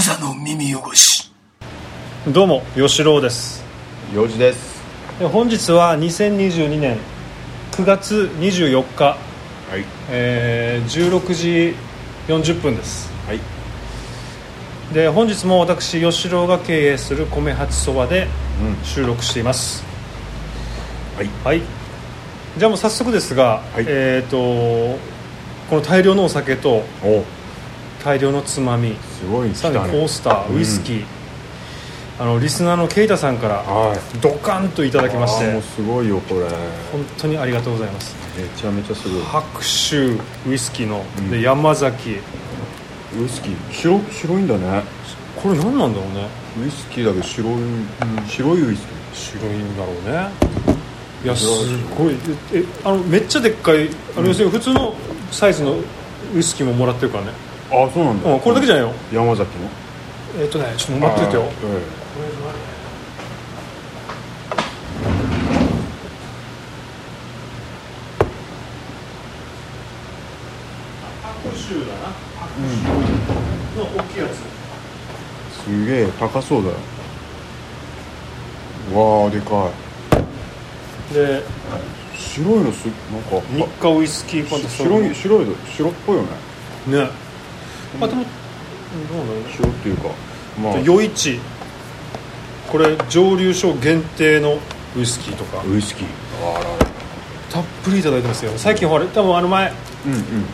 無座の耳汚し。どうも吉郎です。4時です。え本日は2022年9月24日、はい。えー16時40分です。はい。で本日も私吉郎が経営する米八そばでうん。収録しています。はい。はい。じゃあもう早速ですが、はい。えっ、とこの大量のお酒とお大量のつまみすごい来たさらにコーねスター、ウイスキー。あのリスナーのケイタさんからはい。ドカンといただきましてあーもうすごいよこれ。本当にありがとうございます。めちゃめちゃすごい。白州ウイスキーの、うん。で山崎。ウイスキー白白いんだね。これ何なんだろうね。ウイスキーだけど白い、白いウイスキ白いんだろうね。いやすごい。えあのめっちゃでっかいあの、要するに普通のサイズのウイスキーももらってるからね、ーあそうなんだ、うん、これだけじゃないよ。山崎の？えっ、とねちょっと待っててよ。あーえ白州だな。白州の大きいやつ。えすげえ高そうだよ。わあでかでい白いのすなんか日課ウイスキーファンタス白い白いの白っぽいよね。ねあでもうんどうなんだろうね白っていうかまあ。余市。これ蒸留所限定のウイスキーとか。ウイスキー。あら。らたっぷりいただいてますよ。最近ほら多分あの前うん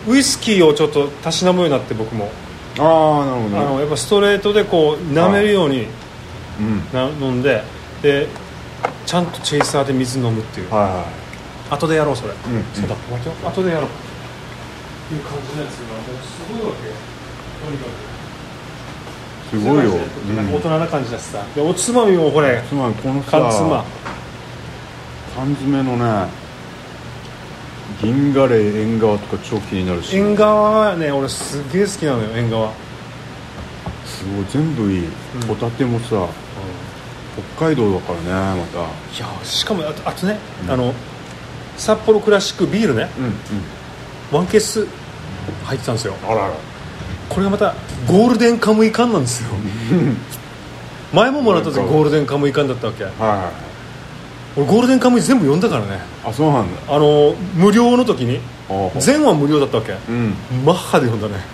うん。ウイスキーをちょっとたしなむようになって僕も。ああなるほどね。あのやっぱストレートでこう舐めるようにうん。な飲んででちゃんとチェイサーで水飲むっていう。はいは後でやろうそれ、んそうだ待てよ。後でやろう。っていう感じのやつがもうすごいわけよすごいよ、なんか大うん、人な感じだしさ。でおつまみもこれ。つまりこのさ缶詰缶詰のね銀ガレー縁側とか超気になるし。縁側はね俺すげえ好きなのよ縁側。すごい全部いい、ホタテもさ北海道だからねまた。いやしかもあとあとね、あの札幌クラシックビールね。うんうん。ワンケース入ってたんですよ。あららこれがまたゴールデンカムイ缶なんですよ。前ももらった時ゴールデンカムイ缶だったわけ。はいはいはい。俺ゴールデンカムイ全部読んだからね。あそうなんだ。あの無料の時に全話無料だったわけ。うん。マッハで読んだね。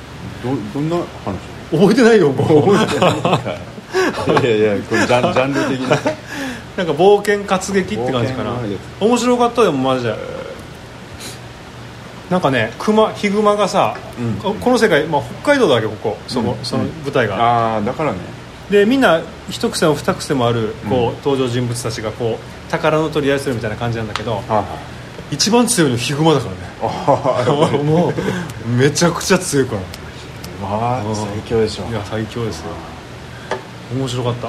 どどんな話？覚えてないよもうい。やいやこれジャンジャンル的な。なんか冒険活劇って感じかな。面白かったでもマジでなんかね熊ヒグマがさ、うん。ここの世界、まあ、北海道だけここ。そこ、うん。その舞台が、ああだからね。でみんな一癖も二癖もあるこう、うん登場人物たちがこう宝の取り合いするみたいな感じなんだけど一番強いのヒグマだからね。ああもうめちゃくちゃ強いから。まあ最強でしょ。いや最強ですよ。面白かった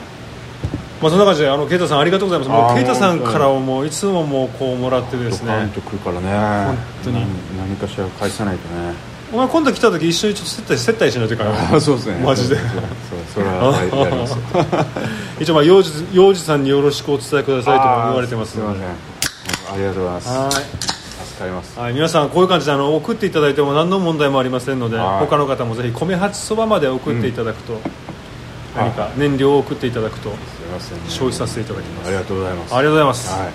まあそんな感じであのケイタさんありがとうございます。もあーうケイタさんからはもういつももうこうもらってですね。ドカンとくるからね。本当に。何何かしら返さないとね。お前今度来た時一緒にちょっと接待接待しないといけない。あそうですね。マジで。それは 一応まあ幼児幼児さんによろしくお伝えくださいとも言われてますすみません。ありがとうございます。はい。助かります。はい、皆さんこういう感じであの送っていただいても何の問題もありませんのではい。他の方もぜひ米八そばまで送っていただくと、何か燃料を送っていただくと。消費させていただきます。ありがとうございます。ありがとうございます、は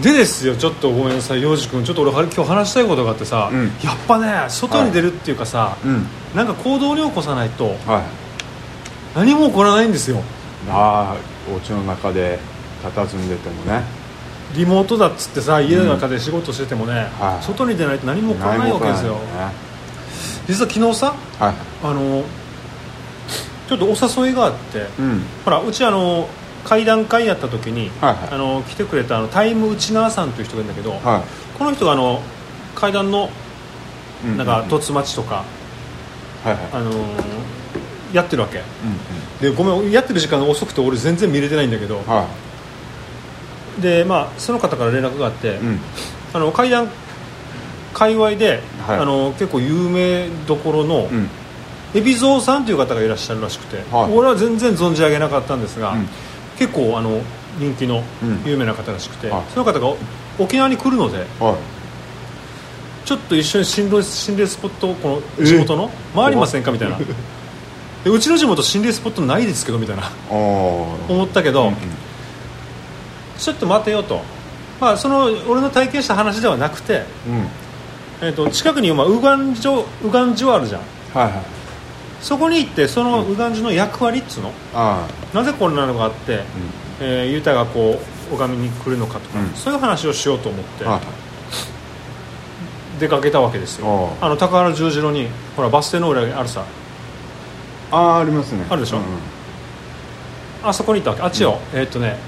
い。でですよちょっとごめんなさい。洋二君ちょっと俺は今日話したいことがあってさ、うん。やっぱね外に出るっていうかさ、うん。なんか行動に起こさないとはい。何も起こらないんですよ。ああお家の中で佇んでてもね。リモートだっつってさ家の中で仕事しててもね、はい。外に出ないと何も起こらないわけですよ、ね。実は昨日さはい。あのちょっとお誘いがあって、うん。ほらうちあの会談会やった時に、はいはい。あの来てくれたあのタイム内縄さんという人がいるんだけど、はこの人があの会談のいなんかうん。凸町とか、はいはい。あのーやってるわけ。うんでごめんやってる時間が遅くて俺全然見れてないんだけどうんはでまあその方から連絡があって、いうん。あの会談界隈で、はい。あの結構有名どころの、うん海老蔵さんという方がいらっしゃるらしくて、はい。俺は全然存じ上げなかったんですが、うん。結構あの人気のうん。有名な方らしくて、はい。その方が沖縄に来るのではい。ちょっと一緒に心霊心霊スポットをこえの地元の？回りませんか？みたいな。でうちの地元心霊スポットないですけどみたいな。思ったけど、うんうん。ちょっと待てよと、まあ、その俺の体験した話ではなくて、うん。えー、と近くに、まあ、ウガンジョウガンジュあるじゃん。はいはいそこに行ってそのウガンジュの役割っつうの、あなぜこんなのがあって、えーユタがこう拝みに来るのかとか、うん。そういう話をしようと思って出かけたわけですよ。あの高原十字路にほらバス停の裏にあるさ。ああありますね。あるでしょ？うんうん。あそこに行ったわけ。あっちよ、えーっとね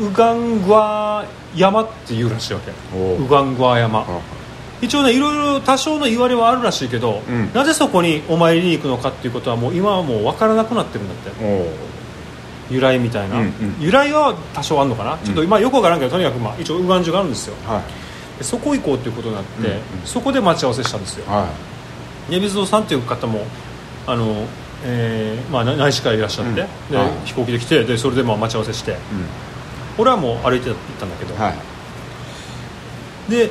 ウガングア山っていうらしいわけ。ウガングア山。あ一応ねいろいろ多少の言われはあるらしいけど、うん。なぜそこにお参りに行くのかっていうことはもう今はもう分からなくなってるんだって。由来みたいな、うんうん。由来は多少あるのかな、ちょっと今よくわからんけどとにかくまあ一応ウガンジュがあるんですよ。はい。でそこ行こうっていうことになって、うんうん。そこで待ち合わせしたんですよ。は根水堂さんっていう方もあの、えーまあ、な内視からいらっしゃって、うん。ではい。飛行機で来てでそれでまあ待ち合わせして。いうん。俺はもう歩いて行ったんだけど、はい。で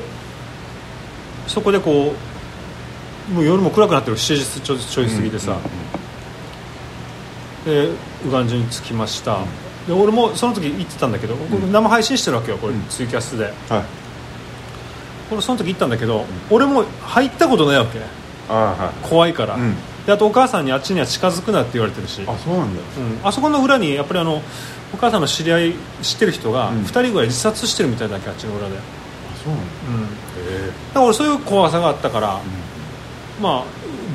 そこでこうもう夜も暗くなってる7時ちょちょい過ぎてさ、でウガンに着きました、で俺もその時行ってたんだけど、僕生配信してるわけよこれ、うん。ツイキャスで。はい。俺その時行ったんだけど、俺も入ったことないわけ。あは怖いから、うん。であとお母さんにあっちには近づくなって言われてるし。いあそうなんだ。うん、あそこの裏にやっぱりあのお母さんの知り合い知ってる人がうん。2人ぐらい自殺してるみたいだけあっちの裏で、あそうなんだ。へから俺そういう怖さがあったから、まあ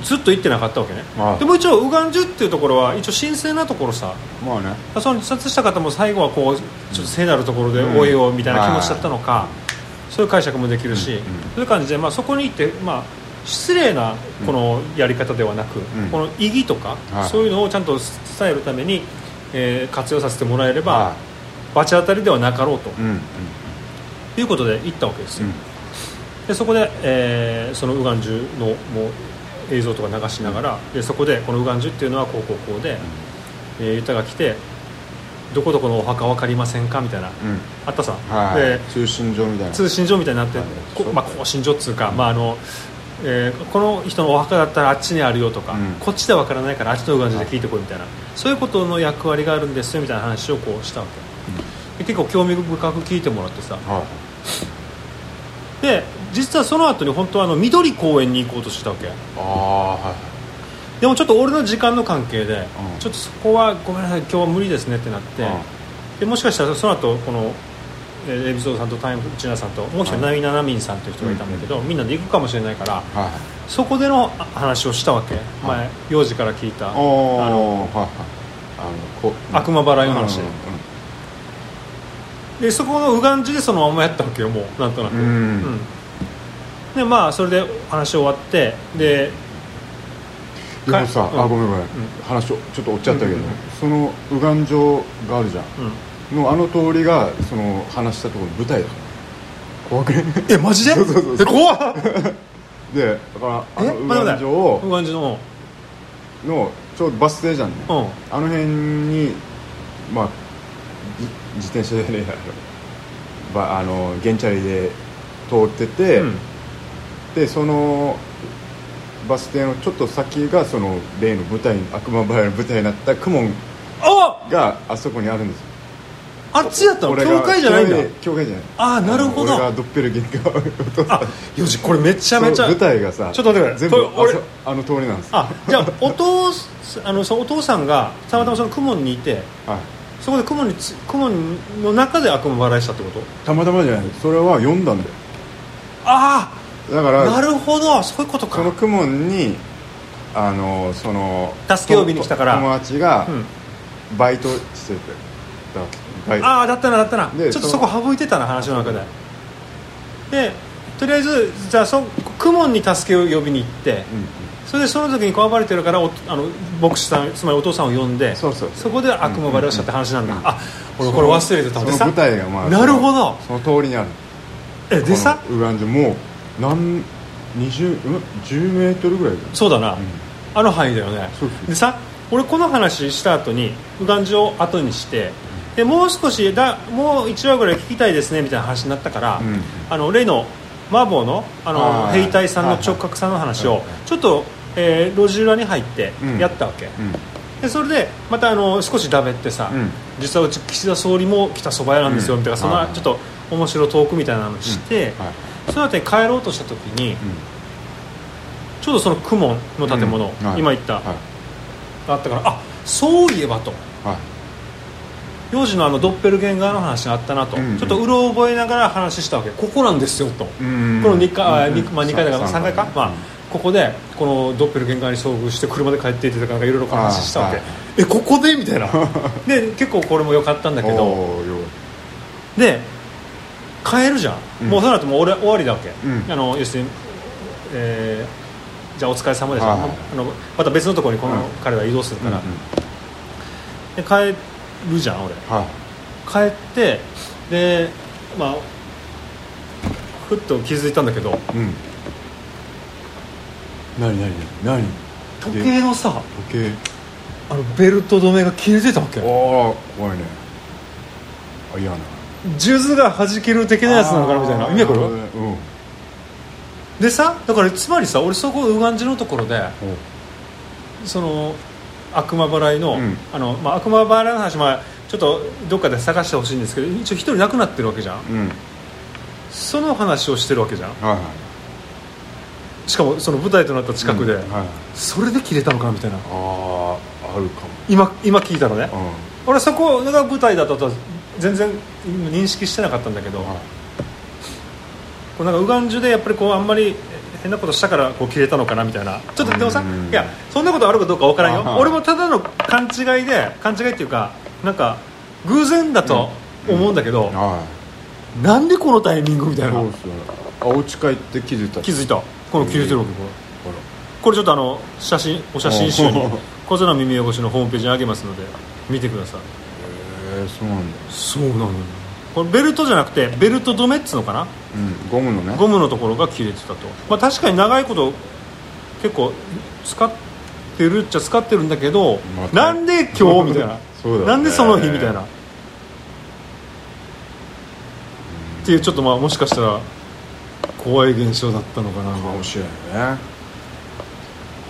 ずっと行ってなかったわけね。でも一応ウガンジュっていうところは一応神聖なところさ。えまあね。その自殺した方も最後はこうちょっと聖なるところでうん。終えようみたいな気持ちだったのか、そういう解釈もできるし、うんうん。そういう感じで、まあ、そこに行って、まあ、失礼なこのやり方ではなく、ん。この意義とか、はい。そういうのをちゃんと伝えるために、えー活用させてもらえれば、は罰当たりではなかろうというんうん。いうことで行ったわけですよ、うんでそこで、えーそのウガンジュのもう映像とか流しながら、でそこでこのウガンジュっていうのはこうこうこうで、えー、ユタが来てどこどこのお墓分かりませんかみたいな、うん。あったさ、はい。で通信所みたいな。通信所みたいになって、はい。こまあ、更新所っつうか、まああのえーこの人のお墓だったらあっちにあるよとか、うん。こっちで分からないからあっちのウガンジュで聞いてこいみたいな、そういうことの役割があるんですよみたいな話をこうしたわけ、で結構興味深く聞いてもらってさ。はで実はその後に本当はあの緑公園に行こうとしたわけ。いああはいでもちょっと俺の時間の関係で、うん。ちょっとそこはごめんなさい今日は無理ですねってなって、うん。でもしかしたらその後このえーエビゾードさんとタイムチナさんともう一人はいナミナナミンさんという人がいたんだけど、みんなで行くかもしれないからはいそこでのあ話をしたわけ、前幼児から聞いたあおーのはいはい。あのこ悪魔払いの話。うんでそこのウガンジュでそのままやったわけよもう。なんとなく、うん。うんでまあそれで話終わってででもさ、かあごめんごめん、話をちょっと追っちゃったけど、その右岸城があるじゃん。うん。のあの通りがその話したところの舞台だから怖くね？えマジで？そうそうそうえ怖っ！でだからあのえ右岸城をウガンジュの。のちょうどバス停じゃんね、うん。あの辺にまあじ自転車でね ばあの原チャリで通ってて、うんでそのバス停のちょっと先がその例の舞台悪魔払いの舞台になったクモンあがあそこにあるんですよ。あっちだったの？教会じゃないんだ？教会じゃない。あーなるほど。俺がドッペルゲンガーを。あよしこれめちゃめちゃ舞台がさちょっと待ってくれ。全部これ俺あの通りなんです。あじゃあお父すあのそのお父さんがたまたまその雲にいてはい。そこで雲につ雲の中で悪魔払いしたってこと？たまたまじゃない。それは読んだんだよ。ああだからなるほど。そういうことか。そのクモンにあのその助け呼びに来たから。と友達がうん。バイトしてて、だバイああだったなだったな。でちょっとそこ省いてたな話の中で。でとりあえずじゃあそ雲に助けを呼びに行ってうんそれでその時にこわばれてるからおあの牧師さんつまりお父さんを呼んでそうそうこで悪魔払いをしたって話なんだ、うんあ俺これ忘れてたでさ。舞台がまあなるほど。その通りにある。えでさ？ウガンジュもう何20うん10メートルぐらいだよそうだな、あの範囲だよね。そうそう。でさ俺この話した後にウガンジュを後にしてでもう少しだもう1話ぐらい聞きたいですねみたいな話になったから、うん。あの例の麻婆のあのあー。兵隊さんの直角さんの話をはいはい。ちょっとえー路地裏に入ってうん。やったわけ、うん。でそれでまたあの少しだべってさ、うん。実はうち岸田総理も来た蕎麦屋なんですよ、うん。みたいなそんはない。ちょっと面白いトークみたいなのして、はいその後に帰ろうとした時に、ちょうどその公文の建物、うん。はい。今言った、はい。があったからあそういえばと。はい。幼児のあのドッペルゲンガーの話があったなと、うん。ちょっとうろ覚えながら話したわけ。ここなんですよと、うん。この2階、あうん。にまあ、2階だから3階か、まあ、ここでこのドッペルゲンガーに遭遇して車で帰っていってたからいろいろ話したわけ、あはい。えここで？みたいな。で結構これも良かったんだけど。おーよで帰るじゃん、うん。もうその後もう俺終わりだわけ、うん。あの要するに、えーじゃあお疲れ様でした、あのまた別のところにこのうん。彼は移動するから、で帰るじゃん俺。はい。帰ってでまあふっと気づいたんだけど。うん。何何何？時計のさ時計。あのベルト止めが切れてたわけ。ああ怖いね。あ嫌な数珠が弾ける的なやつなのかなみたいな。意味わかる？うん。でさだからつまりさ俺そこ右岸寺のところでその悪魔払いの,、うん。あのまあ、悪魔払いの話、まあ、ちょっとどっかで探してほしいんですけど一応一人亡くなってるわけじゃん。うん。その話をしてるわけじゃん。はいはい。しかもその舞台となった近くで、うんはいそれで切れたのかなみたいな。あああるかも。今今聞いたのね、う俺そこが舞台だったとは全然認識してなかったんだけど、んはい。こうなんか右岸寺でやっぱりこうあんまり変なことしたからこう切れたのかなみたいな。ちょっとでもさうん。いやそんなことあるかどうかわからんよ。俺もただの勘違いで勘違いっていうかなんか偶然だと思うんだけど、はい。なんでこのタイミングみたいな。そうっすよねあお家帰って気づいた。気づいた。この切れてるわけこれちょっとあの写真お写真集に。お小空耳汚しのホームページにあげますので見てくださいへえそうなんだ。そうなのよ。これベルトじゃなくてベルト止めっつうのかな？うんゴムのね。ゴムのところが切れてたと、まあ、確かに長いこと結構使ってるっちゃ使ってるんだけど、まあなんで今日みたいな。そうだね。なんでその日みたいな。っていうちょっとまあもしかしたら怖い現象だったのかな。かもしれないね。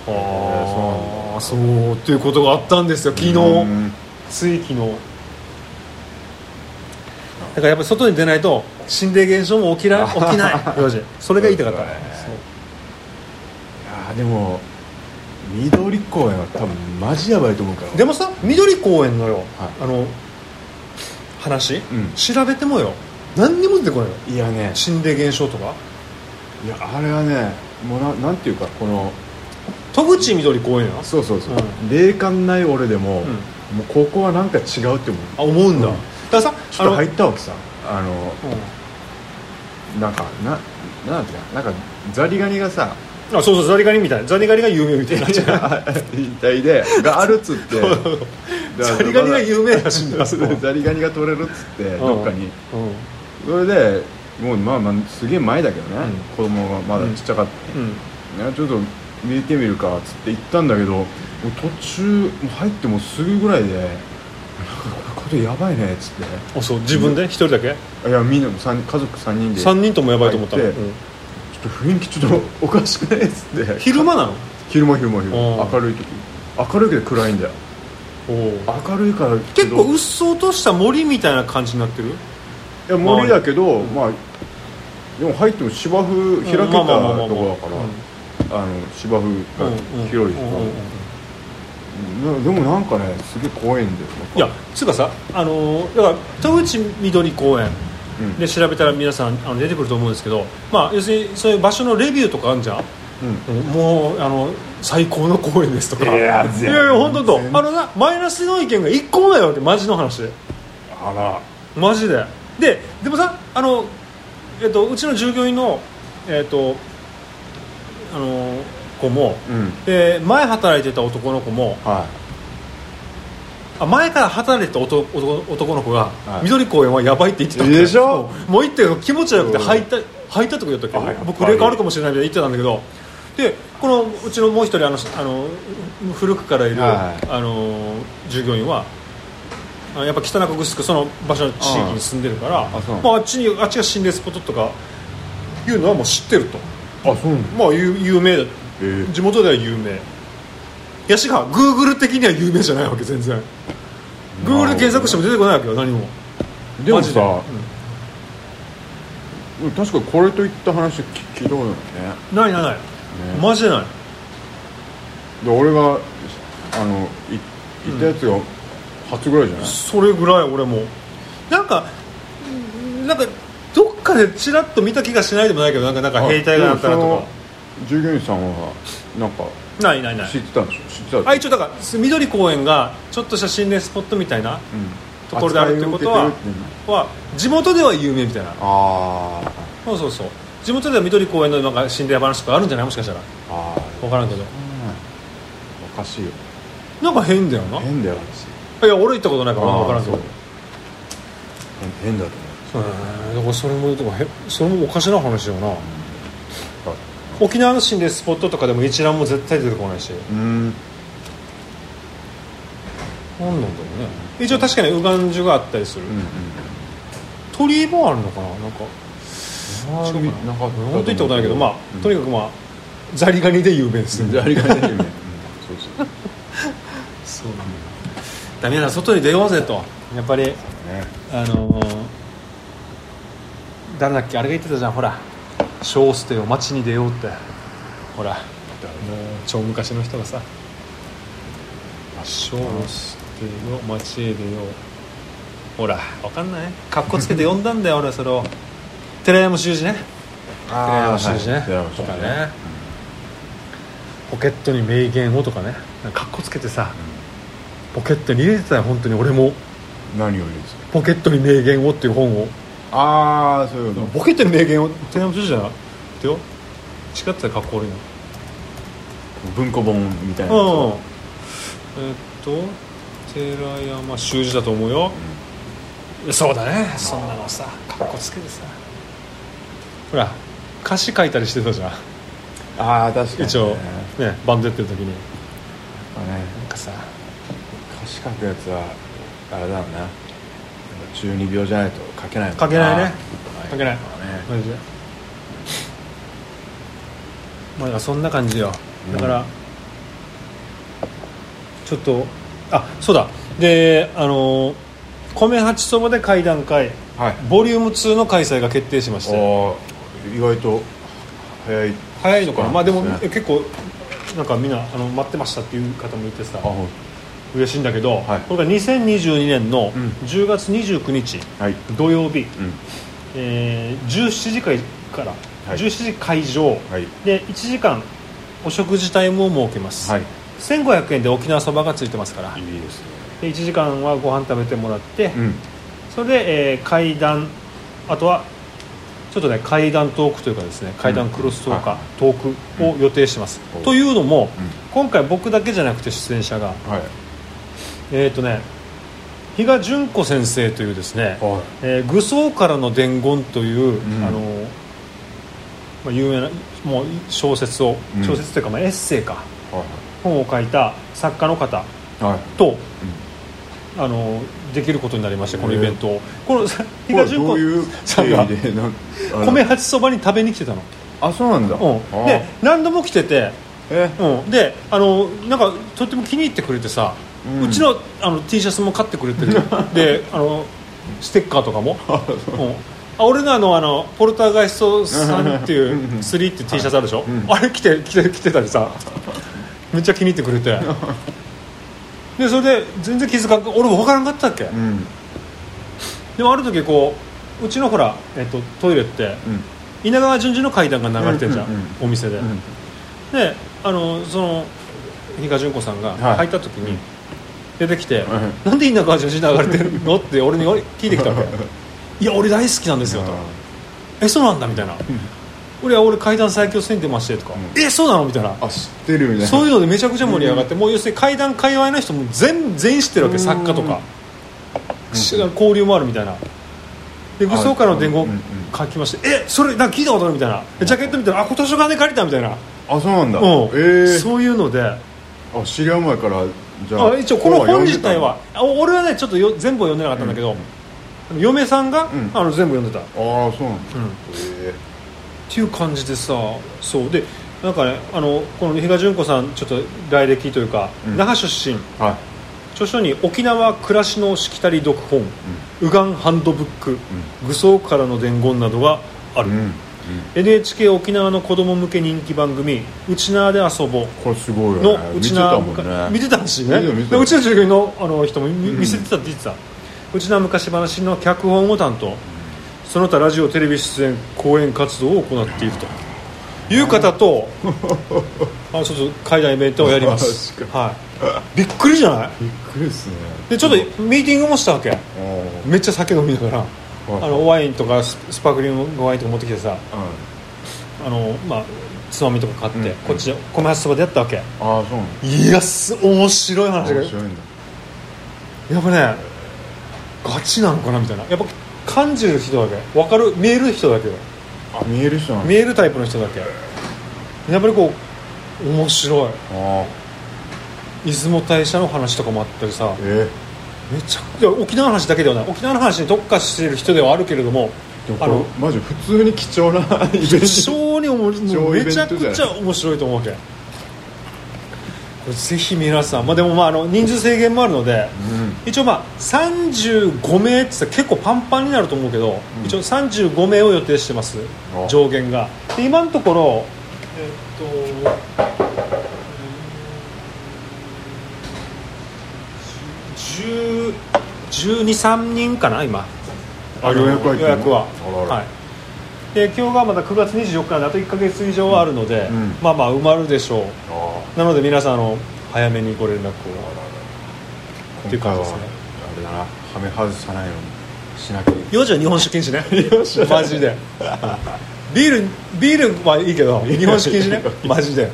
はあそうっていうことがあったんですよ。昨日。うん。つい昨日だからやっぱり外に出ないと心霊現象も起きら起きない。それが言いたかった。そうだね。いやーでも緑公園は多分マジやばいと思うから。でもさ緑公園のよ、はい。あの話、ん。調べてもよ。何にも出てこないよいやね。心霊現象とか。いやあれはねもうななんていうかこの戸口緑公園やなそうそうそう、うん。霊感ない俺でも、ん。もうここはなんか違うって思う。あ思うんだからさちょっと入ったわけさあのうん。なんかななんていうかなんかザリガニがさあそうそうザリガニみたい。なザリガニが有名みたいな引退 でがあるっつって。ザリガニが有名らしいんだザリガニが取れるっつってどっかに。うん。それでもうまあまあすげえ前だけどね、子供がまだちっちゃかった、うん。ねちょっと見てみるかっつって行ったんだけど途中もう入ってもうすぐぐらいで「なんかこれやばいね」っつって。あそう自分で？一人だけ？いやみんな三家族3人で。3人ともやばいと思ったの、入ってうん。ちょっと雰囲気ちょっとおかしくない？っつって。昼間なの？昼間昼間昼間。うん明るい時。明るいけど暗いんだよ。明るいから結構うっそうとした森みたいな感じになってる？いや森だけど、まあ。でも入っても芝生開けたとこだから、あの芝生がうん広いとんでもなんかねすげえ怖いんだよいやつうかさあのーだから戸口緑公園うん。で調べたら皆さんあの出てくると思うんですけどまあ要するにそういう場所のレビューとかあるじゃん？うん。もうあの最高の公園ですとか。いやいや本当とあのなマイナスの意見が一個もないわけマジの話で。あら。マジで。ででもさあの、えっと、うちの従業員のえっとあの子もうん。で前働いてた男の子もはあ前から働いてた男男男の子が、はい。緑公園はやばいって言ってたでしょ？もう行って気持ち悪くてうん。入った入ったとか言ったっけあやっぱり僕霊感あるかもしれないみたいな言ってたんだけど。でこのうちのもう一人あのあの古くからいる、はいあの従業員はあやっぱ汚くぐすくその場所の地域に住んでるからあまあ、あっちにあっちが心霊スポットとかいうのはもう知ってると。あそうまあ有有名えー地元では有名。やしがグーグル的には有名じゃないわけ全然。グーグルで検索しても出てこないわけよ何も。でもさ、うん。確かにこれといった話聞聞いたことないね。ないないない、マジでない。で俺があのい行ったやつが初ぐらいじゃない、それぐらい俺も。なんかなんかどっかでチラッと見た気がしないでもないけどなんかなんか兵隊がなったらとか従業員さんはなんかないないない。知ってたんでしょ？知ってたんでしょ？あ一応だから緑公園がちょっとした心霊スポットみたいなところであるってこといを受けてるっていうの？は地元では有名みたいな。ああそうそうそう。地元では緑公園のなんか心霊話とかあるんじゃない？もしかしたら。ああ分からんけど。おかしいよ。なんか変だよな。変だよ私。いや俺行ったことないから分からんけど。変変だと思う。んだからそれもそれもおかしな話よな。う沖縄の心霊スポットとかでも一覧も絶対出てこないし。うん。何なんだろうね。一応確かにウガンジュがあったりする、うんうん鳥居もあるのかな？なんか。あ違うかな本当行ったことないけどまあ、うん。とにかくまあザリガニで有名ですね。ありがたいよねうんそうそう。そうなんだダメだ外に出ようぜと。やっぱりね。あのー誰だっけ？あれが言ってたじゃんほら小捨てを街に出ようって。ほらもう超昔の人がさ。小捨てを街へ出よう。ほらわかんない？かっこつけて呼んだんだよ俺それを。寺山修司ね。寺山修司ね。寺山修司とかね。ポケットに名言をとかね。かっこつけてさポケットに入れてたよ本当に。俺も。何を言うんですかポケットに名言をっていう本をああそういうの。ポケットに名言を寺山修司じゃないってよ。違ってたよかっこ悪いの。文庫本みたいなうん。やえっと寺山修司だと思うよ、そうだね。そんなのさかっこつけてさ。ほら歌詞書いたりしてたじゃん。つああ確かにね。一応ねバンドやってる時に。まあね。なんかさ。歌詞書くやつはあれだろうな。中二病じゃないと書けないもん書けないね。はい書けない。マジで。まあだからそんな感じよ。だから、ちょっとあそうだ。であの米八そばで会談会。はい。ボリューム2の開催が決定しまして。意外と早い。早いのかな。まあでも結構なんかみんなあの待ってましたっていう方もいてさ。あほん嬉しいんだけど、はい。これが2022年のうん。10月29日、はい。土曜日、うん。えー17時から、はい。17時会場、はい。で1時間お食事タイムを設けます、はい。1500円で沖縄そばがついてますから。いいですね。で1時間はご飯食べてもらって、うん。それで、えー階段あとはちょっとね階段トークというかですね階段クロストーク、はい。トークを予定してます、うん。というのも、うん。今回僕だけじゃなくて出演者がはいえっ、とね比嘉純子先生というですねは「えー愚僧からの伝言」という、うん。あのまあ、有名なもう小説をうん。小説というか、まあ、エッセイか。本を書いた作家の方いはい。と、あのできることになりましてこのイベントを。このさ比嘉純子さんが米八そばに食べに来てたの、あそうなんだ。うん、あで何度も来てて、え？うん、であのなんかとっても気に入ってくれてさ、ううんちのあの T シャツも買ってくれてる。であのステッカーとかも、うん、あ俺のあのあのポルターガイストさんっていううんうん3っていう T シャツあるでしょ、うん。あれ着て着て着てたりさ。めっちゃ気に入ってくれて。でそれで全然気づかん俺も分からんかったっけ、うん。でもある時こううちのほら、えっと、トイレってうん。稲川淳二の階段が流れてるじゃん、うんうんうん。お店で、うん。であのその比嘉純子さんがはい。入った時に出てきて「ん。なんで稲川淳二流れてるの?」って俺に聞いてきたわけ「いや俺大好きなんですよ」と「えそうなんだ」みたいな「俺は俺階段最強戦ってまして」とか「うん。えそうなの?」みたいな。あ知ってるみたいな。そういうのでめちゃくちゃ盛り上がって、もう要するに階段界隈の人も全全員知ってるわけ、うん。作家とか、交流もあるみたいな。で武装家の伝言書きまして「えそれなんか聞いたことある?」みたいな。でジャケット見たら「あ今年お金借りた」みたいな、あそうなんだ。うん。ええ。そういうので。あ知り合う前からじゃああ一応この本自体は俺はねちょっとよ全部は読んでなかったんだけど、嫁さんが、うん。あの全部読んでた、ああそうなんだ。うん。へていう感じでさそう。でなんかねあのこの比嘉純子さんちょっと来歴というか、うん。那覇出身。はい。著書に「沖縄暮らしのしきたり読本」右岸ハンドブック」愚僧からの伝言」などがある、うん、うん、NHK 沖縄の子供向け人気番組「うちなーで遊ぼう」これすごいよのね見てうちなたもんね。見てたしね。うちの従業員のあの人も見せてたって言ってた、うちな昔話の脚本を担当。その他ラジオテレビ出演講演活動を行っていると。いう方と あのちょっと海外イベントをやります。確はい、びっくりじゃない？びっくりですね。でちょっとミーティングもしたわけ。めっちゃ酒飲みながら。はいあのワインとかススパークリングワインとか持ってきてさうん。あの、まあ、つまみとか買って、うん。こっちで米発そばでやったわけ。ああそうなんだ。いやす面白い話が面白いんだ。やっぱねガチなのかなみたいな。やっぱ感じる人だけ。分かる？見える人だけ。あ見える人見えるタイプの人だけ。やっぱりこう面白い。あ出雲大社の話とかもあったりさ。あえめちゃくちゃ沖縄の話だけではない。沖縄の話に特化している人ではあるけれどもあのマジ普通に貴重なイベント非常におも貴重イベンもうめちゃくちゃ面白いと思うわけ。ぜひ皆さん、まあ、でもまああの人数制限もあるので、うん。一応まあ35名って言ったら結構パンパンになると思うけど、うん。一応35名を予定してます。あ。上限が。で今のところえっと1 2 3人かな今。あ予約は予約は。はい。で今日がまだ9月24日なんであと1か月以上あるので、うん。まあまあ埋まるでしょう。あなので皆さんあの早めにご連絡を。あっていう感じですね。あれだなはめ外さないようにしなきゃい4時 は日本酒禁止ね。マジで。ビールビールはいいけど 日本酒禁止ね。マジで。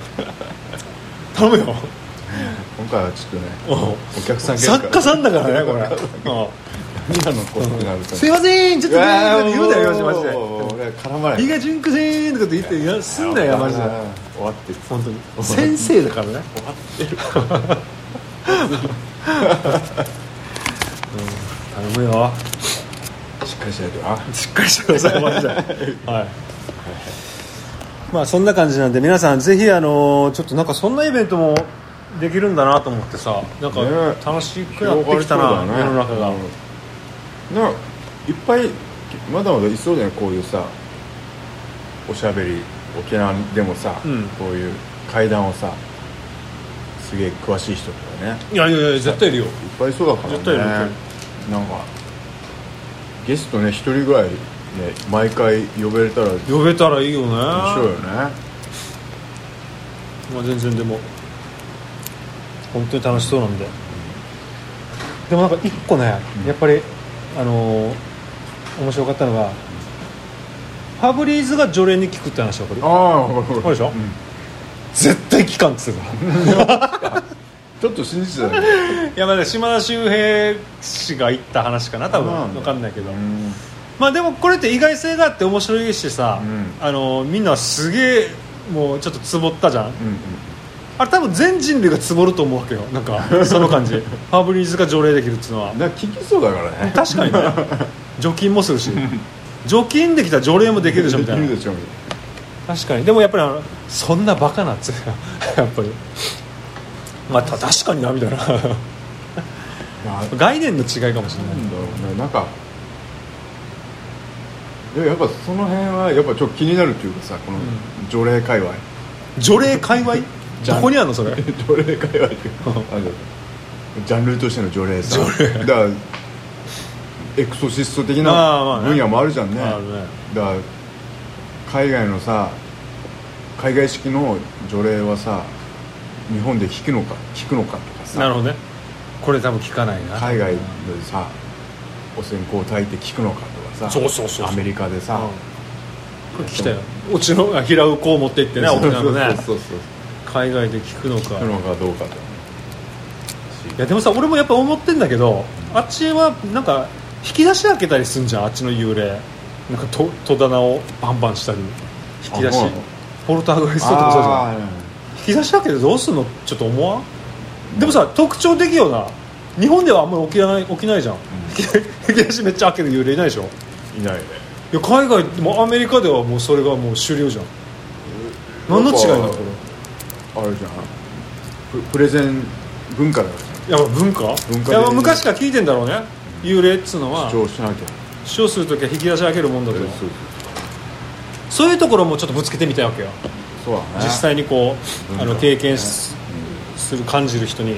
頼むよ。今回はちょっとねう。んお客さん作家さんだからねこれ、のことになるとすいませんちょっとね言うなよマジで俺絡まない「比嘉純子せん」とかって言っていやすんなよマジで。終わってる。本当に。先生だからね。うん。頼むよ。しっかりしないとな。しっかりしてくださいマジで。はい。まあそんな感じなんで皆さんぜひあのちょっとなんかそんなイベントもできるんだなと思ってさなんかね。楽しくなってきたな、世の中が、うん。なんかいっぱいまだまだいそうだよねこういうさおしゃべり沖縄でもさ、うん。こういう会談をさすげえ詳しい人とかね。いやいやいや絶対いるよ。いっぱいいそうだからね。絶対いるなんかゲストね一人ぐらいね毎回呼べれたら面呼べたらいいよね。白いよね。まあ、全然でも本当に楽しそうなんで。でもなんか一個ね、やっぱりあのー面白かったのがファブリーズが除霊に効くって話わかる？ああでしょ？うん。絶対効かんっつうから ちょっと信じてたね。いやまだ島田秀平氏が言った話かな多分。分かんないけど、うん。まあでもこれって意外性があって面白いしさ、うん。あのみんなすげえもうちょっとつぼったじゃん。うんうんあれ多分全人類がつぼると思うわけよ。なんかその感じ。ファブリーズが除霊できるっていうのは。なんか聞きそうだからね。確かにね。除菌もするし。除菌できたら除霊もできるでしょみたいな。確かに。でもやっぱりそんなバカなっつう。やっぱり。まあた確かになみたいな。概念の違いかもしれない。なんだろうね。なんかでもやっぱその辺はやっぱちょっと気になるっていうかさこの除霊界隈、除霊界隈？どこにあるのそれ？除霊界隈ってあのジャンルとしての除霊さだからエクソシスト的まあまあね。な分野もあるじゃんね。あるね。だから海外のさ海外式の除霊はさ日本で効くのか効くのかとかさ。なるほどね。これ多分聞かないな。海外でさお線香炊いて効くのかとかさ。そうそうそうそう。アメリカでさ、これ来たよ。うちのあ平尾こう持って行ってね沖縄のねそうそう。そう海外で聞くのか。のかどうかと。いやでもさ俺もやっぱ思ってんだけどあっちはなんか引き出し開けたりすんじゃんあっちの幽霊。なんかと戸棚をバンバンしたり。引き出し。あそうなの？ポルターガイストとかそうじゃん。あ引き出し開けてどうすんの？ちょっと思わん？でもさ特徴的よな。日本ではあんまり起きない起きないじゃん、引き引き出しめっちゃ開ける幽霊いないでしょ？ーいないね。いや海外もうアメリカではもうそれがもう主流じゃん。何の違いなの？こあれじゃん。ププレゼン文化だいや文化？文化で。いやまあ昔から聞いてんだろうね。幽霊っつうのは。ら主張しなきゃ。主張する時は引き出し上げるもんだとそうそういうところもちょっとぶつけてみたいわけよ。そうだね。実際にこう、あの経験すする感じる人に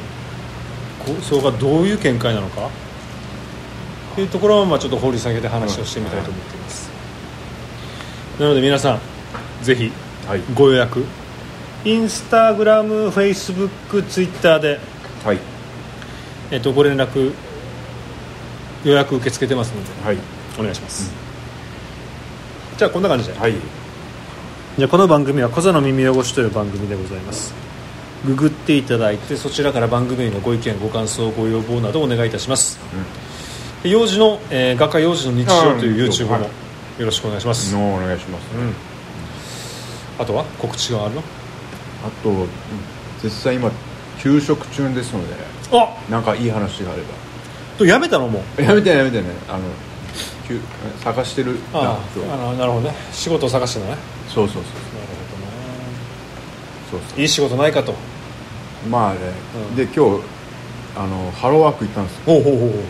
こうそれがどういう見解なのか？っていうところをまあちょっと掘り下げて話をしてみたいと思っています、なので皆さんぜひはい。ご予約インスタグラムフェイスブックツイッターで、はい。えっと、ご連絡予約受け付けてますのではい。お願いします、じゃあこんな感じで、はい。じゃあこの番組は「小座の耳汚し」という番組でございます。ググっていただいてそちらから番組へのご意見ご感想ご要望などお願いいたします、で幼児の、えー画家幼児の日常というあ YouTube もはい。よろしくお願いします、のお願いします。うん。あとは告知があるの？あと実際今休職中ですのであ！なんかいい話があれとやめたのもう？ばやめてねやめてね。あの休探してるあああのなるほどね。仕事を探してるのね。そうそうそう。なるそうほどねいい仕事ないかと。そうまあね、うん。で今日あのハローワーク行ったんですよ。ほうほうほうほう。ほう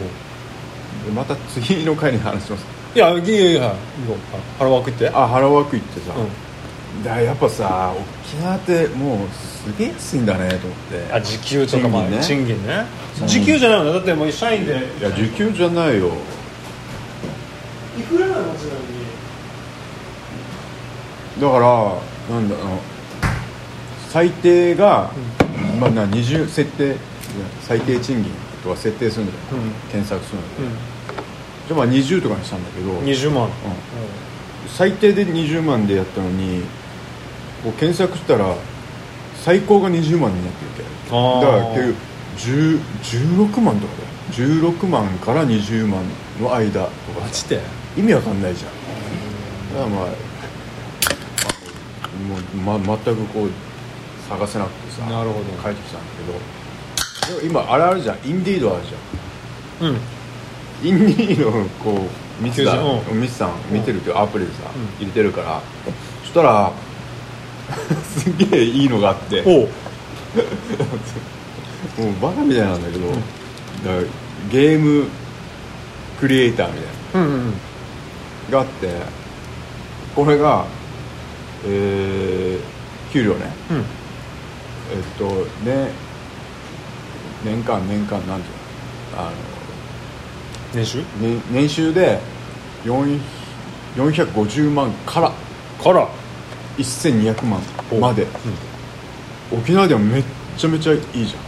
でまた次の回に話します。いやいやいやいやいやハローワーク行って。あハローワーク行ってさ、うんだやっぱさ沖縄ってもうすげえ安いんだねと思って。あ時給とかまあ賃金ね。賃金ね。う。ん時給じゃないの？ねだってもう社員で。いや時給じゃないよ。いくらなのちなみに？だからなんだあの最低が、まあな20設定。最低賃金とか設定するんだよ、うん。検索するんだよ、じゃあまあ20とかにしたんだけど、うん20万。うん。最低で20万でやったのにこう検索したら最高が20万になってるけあー。だから結局10 16万とかだよ。16万から20万の間とかさ。マジで？意味わかんないじゃん。だからまあ、まあ、もう、ま、全くこう探せなくてさなるほど。帰ってきたんだけど。でも今あれあるじゃん。インディードあるじゃん。うん。インディードのこう見てた求人ミスさん見てるっていうアプリでさ、うん。入れてるから。そしたら すげえいいのがあって。もおう。うバカみたいなんだけど、だからゲームクリエイターみたいうんうんがあってこれがえー、給料ね。うん。えっとね年間年間なんていうの？あの年収？年年収で4 450万から。から1200万まで、沖縄ではめっちゃめちゃいいじゃ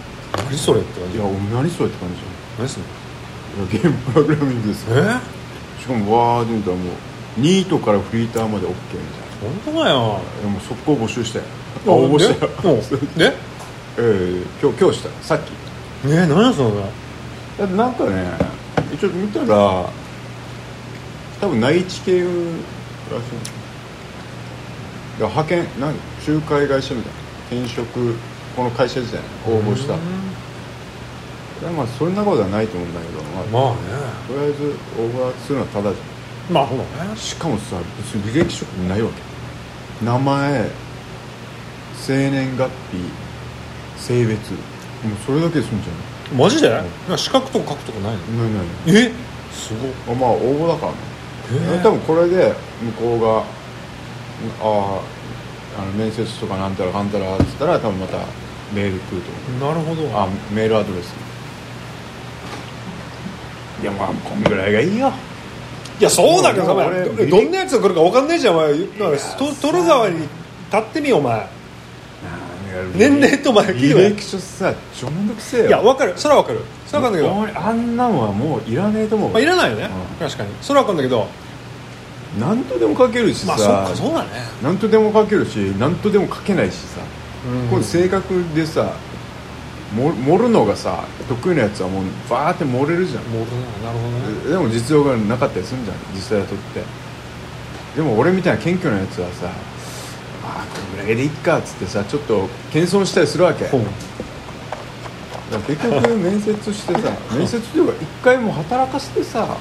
何それって感じ。んいや何それって感じじゃん。いやゲームプログラミングですよ。え？しかもわーって見たらもうニートからフリーターまで OK みたい本当だよ。ないやもう速攻募集したよあ応募したよでで？ええ今日今日した。さっき。ね何やそれ？だってなんかね一応見たら多分内地系らしい。だから派遣何？仲介会社みたいな。転職この会社自体に応募した。まあそんなことはないと思うんだけど、まあまあね。とりあえず応募するのはただじまあほらね。ゃんしかもさ別に履歴書ないわけ。名前生年月日性別。もうそれだけで済んじゃマジで？資格とか書くとかないの？うないない。え？すごいあまあ応募だからね。多分これで向こうがあああの面接とかなんたらかんたらっつったら多分またメール来ると思なるほど。うあメールアドレス。いやまあこんぐらいがいいよ。いやそうだけどお前俺どどんなやつが来るか分かんないじゃんお前。だからと取る側に立ってみよお前。年齢とお前聞いて。履み歴書さちょめんどくせえよ。いや分かる。それは分かる。それは分かるんだけど。俺あんなのはもういらねえと思う、まあいらないよね。うん。確かに。それは分かるんだけど何とでも書けるしさ、まあそっかそうだね。何とでも書けるし何とでも書けないしさ、うん。今度性格でさも盛るのがさ得意なやつはもうバーって盛れるじゃん。もうなるほどね。でも実用がなかったりするんじゃん実際雇って。でも俺みたいな謙虚なやつはさああこれぐらいでいっかっつってさちょっと謙遜したりするわけ。結局面接してさ面接っていうか一回もう働かせてさ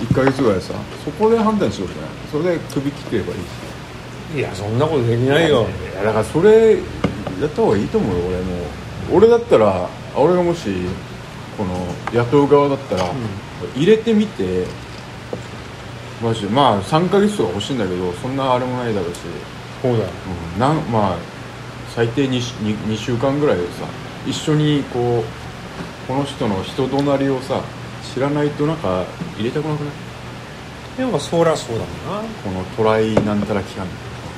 1ヶ月ぐらいさそこで判断しようじゃない？それで首切ってればいいし。いやそんなことできないよ。いやだからそれやった方がいいと思うよ俺も。俺だったら俺がもしこの雇う側だったら、入れてみてマジで。まあ3ヶ月とか欲しいんだけどそんなあれもないだろうし、そうだよ。うん、なんまあ最低 2, 2, 2週間ぐらいでさ一緒にこうこの人の人となりをさ知らないとなんか入れたくなくない？でもそりゃそうだもんな。このトライなんたら期間。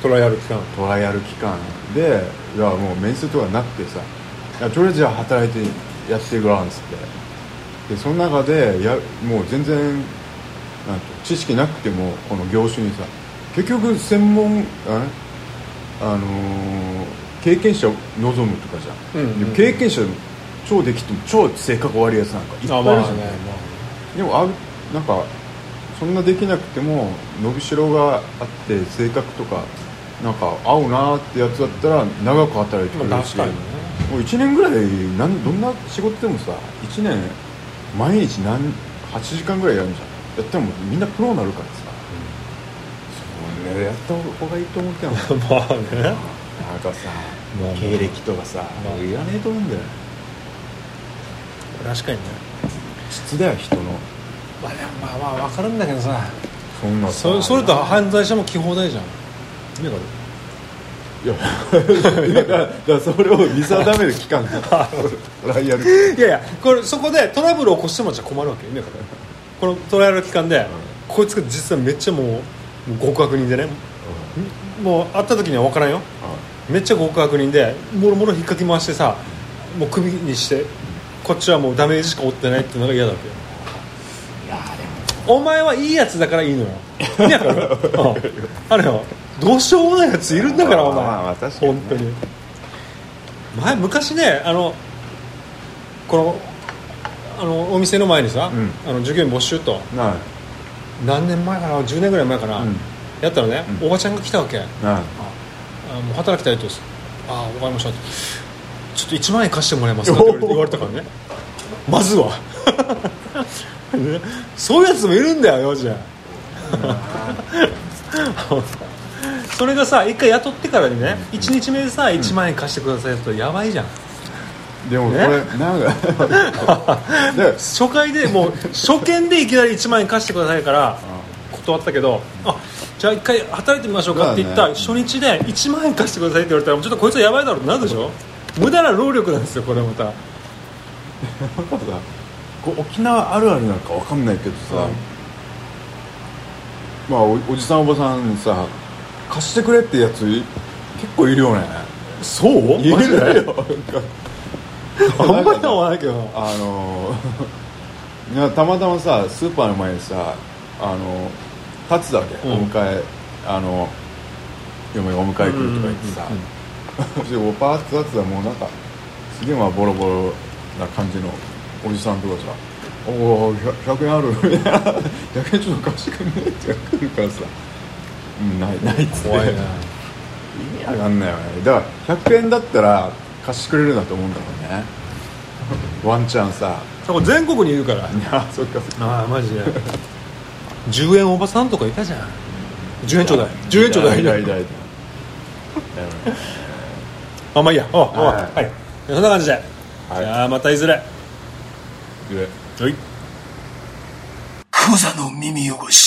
トライアル期間。トライアル期間。でいやもう面接とかなくてさ。いやとりあえずじゃあ働いてやってごらんっつって。でその中でやもう全然なんて知識なくてもこの業種にさ結局専門あ,、ねあのー経験者を望むとかじゃん、うんうん経験者超できても超性格悪いやつなんかいっぱいいるじゃん、でもあなんかそんなできなくても伸びしろがあって性格とかなんか合うなってやつだったら長く働いてくれるし、まあね。もう1年ぐらいなんどんな仕事でもさ1年毎日何8時間ぐらいやるじゃん。やってもみんなプロになるからさ、それやった方がいいと思ってんのまあね。なんかさ、まあまあ経歴とかさ、まあいらねえと思うんだよ確かにね。質だよ人の。まあでもまあまあ分かるんだけどさ。そんなさ。そそれと犯罪者も来放題じゃん。意味わかいやだからだからそれを見定める期間 ライアル。るいやいやこれそこでトラブルを起こしてもじゃ困るわけ。意味わかるこのトライアル期間で、こいつが実はめっちゃもう極悪人でねもう会った時には分からんよめっちゃ極悪人でもろもろ引っかき回してさもうクビにしてこっちはもうダメージしか負ってないっていうのが嫌だわけ。よお前はいいやつだからいいのよ。意味わかるうんあれよ。どうしようもないやついるんだからお前、まあね。本当に。前昔ねあのこのあのお店の前にさ、うん。あの従業員募集と。な何年前かな？10年ぐらい前かな、うん。やったらね、うん。おばちゃんが来たわけ。い。なあもう働きたいと。ああ分かりましたちょっと1万円貸してもらえますか？って言われたからね。まずは。ね。そういうやつもいるんだよよじゃ それがさ一回雇ってからにね1日目でさ1万円貸してくださいとやばいじゃん。でもこね？れなんか で初回でもう初見でいきなり1万円貸してくださいから断ったけどあじゃあ一回働いてみましょうかって言った初日で1万円貸してくださいって言われたらちょっとこいつはやばいだろうってなるでしょ？無駄な労力なんですよこれまた。なんかさこう沖縄あるあるなんかわかんないけどさ、まあおおじさんおばさんにさ貸してくれってやつい結構いるよね。そう？いるよ。あんまりは思わないけど。あのいやたまたまさスーパーの前にさあの立つだけ、うん。お迎えあの嫁がお迎え来るとか言ってさ、で もパーッと立つだもうなんかすげえまあボロボロな感じのおじさんとかさ「おお 100, 円ある」みたいな「100円ちょっと貸してくんね」って来るからさ「うんないない」っつって怖いな意味わかんないよね。だから100円だったら貸してくれるなと思うんだろうね。ワンチャンさ。全国にいるから。いやそっかそっか。ああマジで。10円おばさんとかいたじゃん。10円ちょうだい。10円ちょうだい。いだいだいだ あまあいいや。おうおうははい。い、そんな感じで、はい。じゃあまたいずれ。ではい。クザの耳汚し